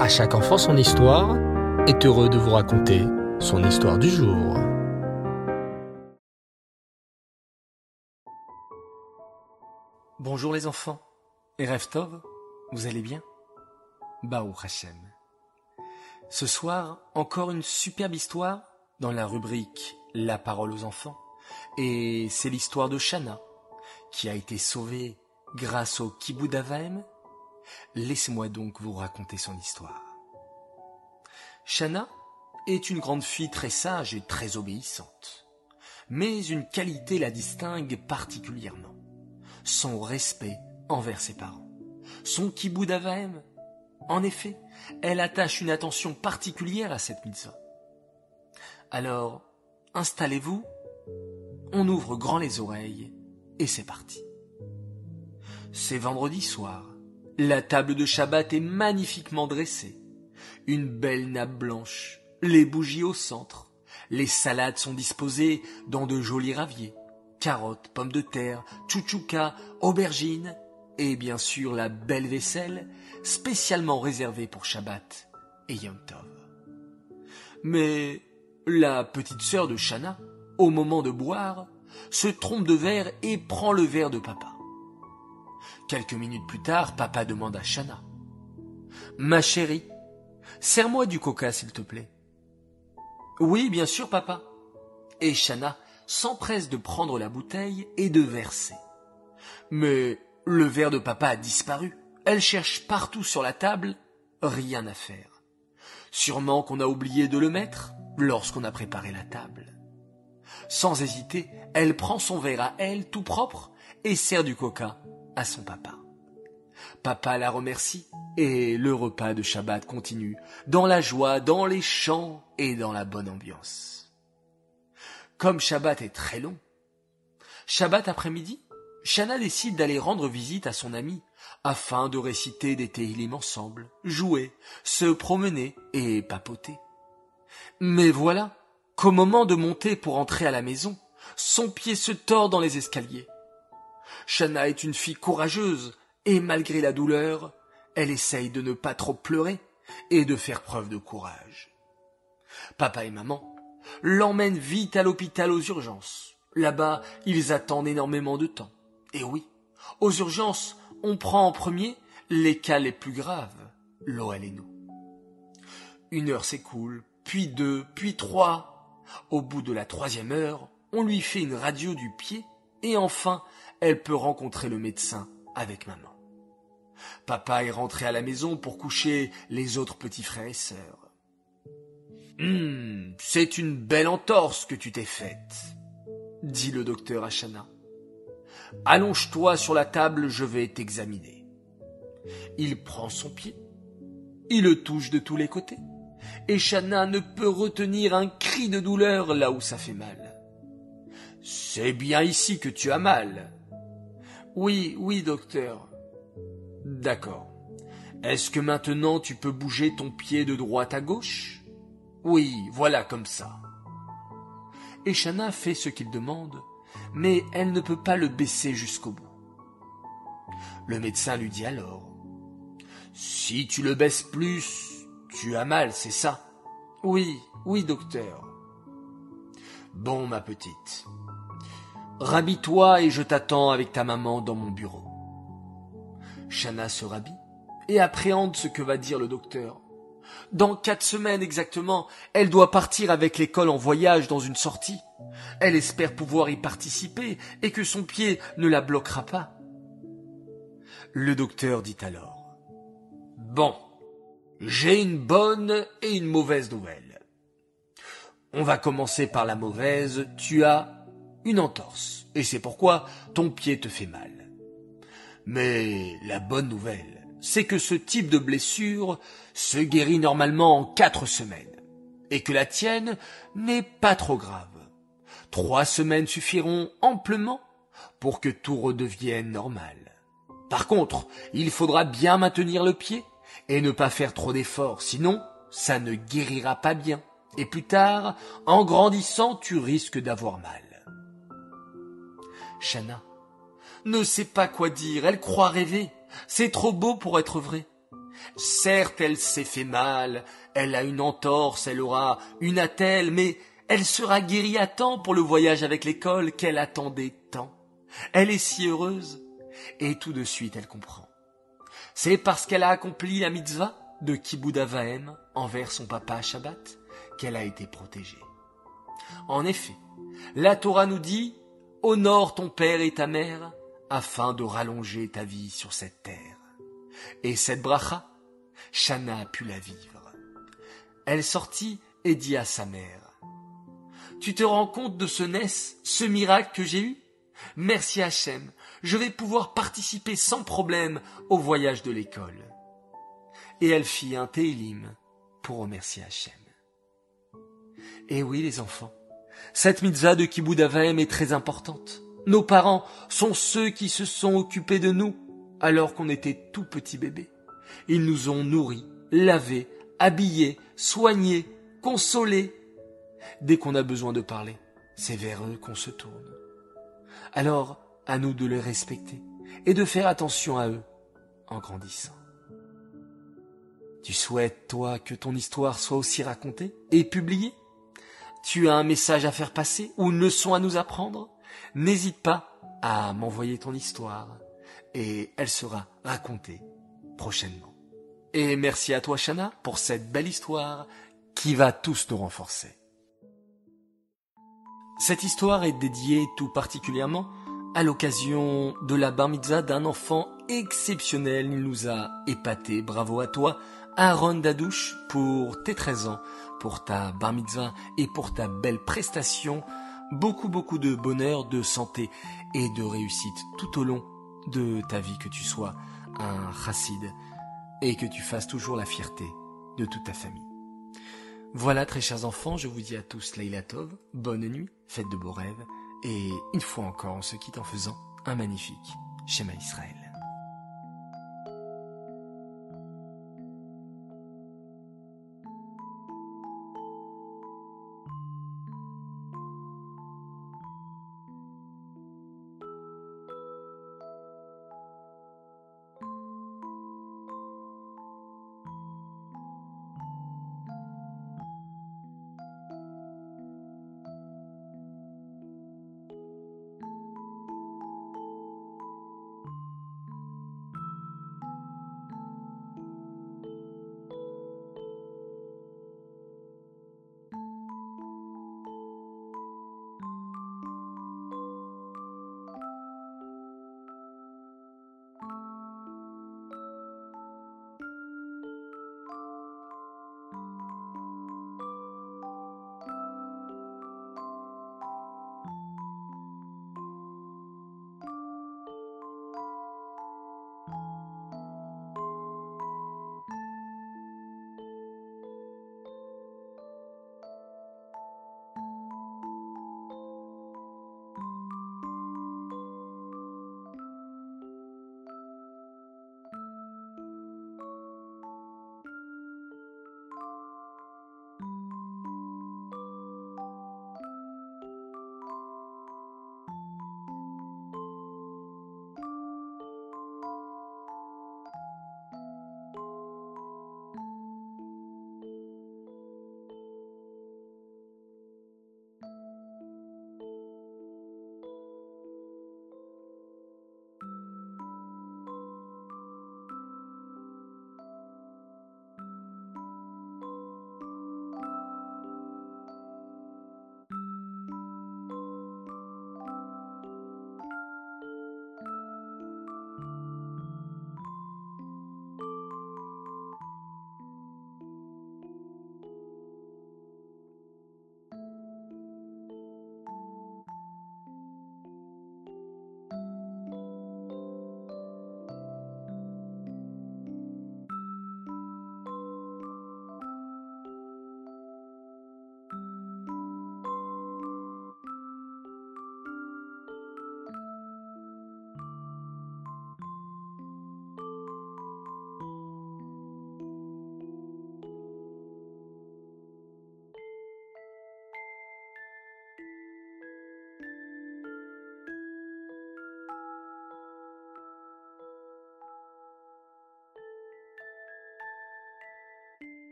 À chaque enfant son histoire est heureux de vous raconter son histoire du jour. Bonjour les enfants, et Tov, vous allez bien? Baou Hashem. Ce soir, encore une superbe histoire dans la rubrique La parole aux enfants. Et c'est l'histoire de Shana, qui a été sauvée grâce au Kibbutz Laissez-moi donc vous raconter son histoire. Shana est une grande fille très sage et très obéissante. Mais une qualité la distingue particulièrement. Son respect envers ses parents. Son kibbutz En effet, elle attache une attention particulière à cette mitzvah. Alors, installez-vous, on ouvre grand les oreilles et c'est parti. C'est vendredi soir. La table de Shabbat est magnifiquement dressée. Une belle nappe blanche, les bougies au centre. Les salades sont disposées dans de jolis raviers. Carottes, pommes de terre, tchouchouka, aubergines et bien sûr la belle vaisselle spécialement réservée pour Shabbat et Yom Tov. Mais la petite sœur de Shana, au moment de boire, se trompe de verre et prend le verre de papa. Quelques minutes plus tard, papa demande à Shana. Ma chérie, serre-moi du coca, s'il te plaît. Oui, bien sûr, papa. Et Shana s'empresse de prendre la bouteille et de verser. Mais le verre de papa a disparu. Elle cherche partout sur la table, rien à faire. Sûrement qu'on a oublié de le mettre lorsqu'on a préparé la table. Sans hésiter, elle prend son verre à elle tout propre et sert du coca à son papa. Papa la remercie et le repas de Shabbat continue dans la joie, dans les chants et dans la bonne ambiance. Comme Shabbat est très long, Shabbat après-midi, Shana décide d'aller rendre visite à son ami afin de réciter des Tehillim ensemble, jouer, se promener et papoter. Mais voilà qu'au moment de monter pour entrer à la maison, son pied se tord dans les escaliers. Shana est une fille courageuse, et malgré la douleur, elle essaye de ne pas trop pleurer et de faire preuve de courage. Papa et maman l'emmènent vite à l'hôpital aux urgences. Là-bas, ils attendent énormément de temps. Et oui, aux urgences, on prend en premier les cas les plus graves, l'OL et nous. Une heure s'écoule, puis deux, puis trois. Au bout de la troisième heure, on lui fait une radio du pied, et enfin, elle peut rencontrer le médecin avec maman. Papa est rentré à la maison pour coucher les autres petits frères et sœurs. Hum, c'est une belle entorse que tu t'es faite, dit le docteur à Chana. Allonge-toi sur la table, je vais t'examiner. Il prend son pied, il le touche de tous les côtés, et Chana ne peut retenir un cri de douleur là où ça fait mal. C'est bien ici que tu as mal, oui, oui, docteur. D'accord. Est-ce que maintenant tu peux bouger ton pied de droite à gauche? Oui, voilà comme ça. Et Chana fait ce qu'il demande, mais elle ne peut pas le baisser jusqu'au bout. Le médecin lui dit alors Si tu le baisses plus, tu as mal, c'est ça? Oui, oui, docteur. Bon, ma petite, Rhabille-toi et je t'attends avec ta maman dans mon bureau. Shana se rhabille et appréhende ce que va dire le docteur. Dans quatre semaines exactement, elle doit partir avec l'école en voyage dans une sortie. Elle espère pouvoir y participer et que son pied ne la bloquera pas. Le docteur dit alors Bon, j'ai une bonne et une mauvaise nouvelle. On va commencer par la mauvaise. Tu as une entorse, et c'est pourquoi ton pied te fait mal. Mais la bonne nouvelle, c'est que ce type de blessure se guérit normalement en quatre semaines, et que la tienne n'est pas trop grave. Trois semaines suffiront amplement pour que tout redevienne normal. Par contre, il faudra bien maintenir le pied et ne pas faire trop d'efforts, sinon ça ne guérira pas bien. Et plus tard, en grandissant, tu risques d'avoir mal. Chana ne sait pas quoi dire, elle croit rêver. C'est trop beau pour être vrai. Certes, elle s'est fait mal, elle a une entorse, elle aura une attelle, mais elle sera guérie à temps pour le voyage avec l'école qu'elle attendait tant. Elle est si heureuse. Et tout de suite, elle comprend. C'est parce qu'elle a accompli la mitzvah de Kibbud envers son papa Shabbat qu'elle a été protégée. En effet, la Torah nous dit Honore ton père et ta mère afin de rallonger ta vie sur cette terre. Et cette bracha, Shana a pu la vivre. Elle sortit et dit à sa mère Tu te rends compte de ce nes, ce miracle que j'ai eu? Merci Hachem, je vais pouvoir participer sans problème au voyage de l'école. Et elle fit un télim pour remercier Hachem. Et oui les enfants, cette mitzvah de Kibbud est très importante. Nos parents sont ceux qui se sont occupés de nous alors qu'on était tout petits bébés. Ils nous ont nourris, lavés, habillés, soignés, consolés. Dès qu'on a besoin de parler, c'est vers eux qu'on se tourne. Alors, à nous de les respecter et de faire attention à eux en grandissant. Tu souhaites, toi, que ton histoire soit aussi racontée et publiée? Tu as un message à faire passer ou une leçon à nous apprendre? N'hésite pas à m'envoyer ton histoire et elle sera racontée prochainement. Et merci à toi, Shana, pour cette belle histoire qui va tous nous renforcer. Cette histoire est dédiée tout particulièrement à l'occasion de la bar mitzvah d'un enfant exceptionnel. Il nous a épaté. Bravo à toi, Aaron Dadouche, pour tes 13 ans, pour ta bar mitzvah et pour ta belle prestation. Beaucoup, beaucoup de bonheur, de santé et de réussite tout au long de ta vie, que tu sois un chassid et que tu fasses toujours la fierté de toute ta famille. Voilà, très chers enfants, je vous dis à tous Laila Tov, bonne nuit, faites de beaux rêves, et une fois encore, on se quitte en faisant un magnifique schéma Israël.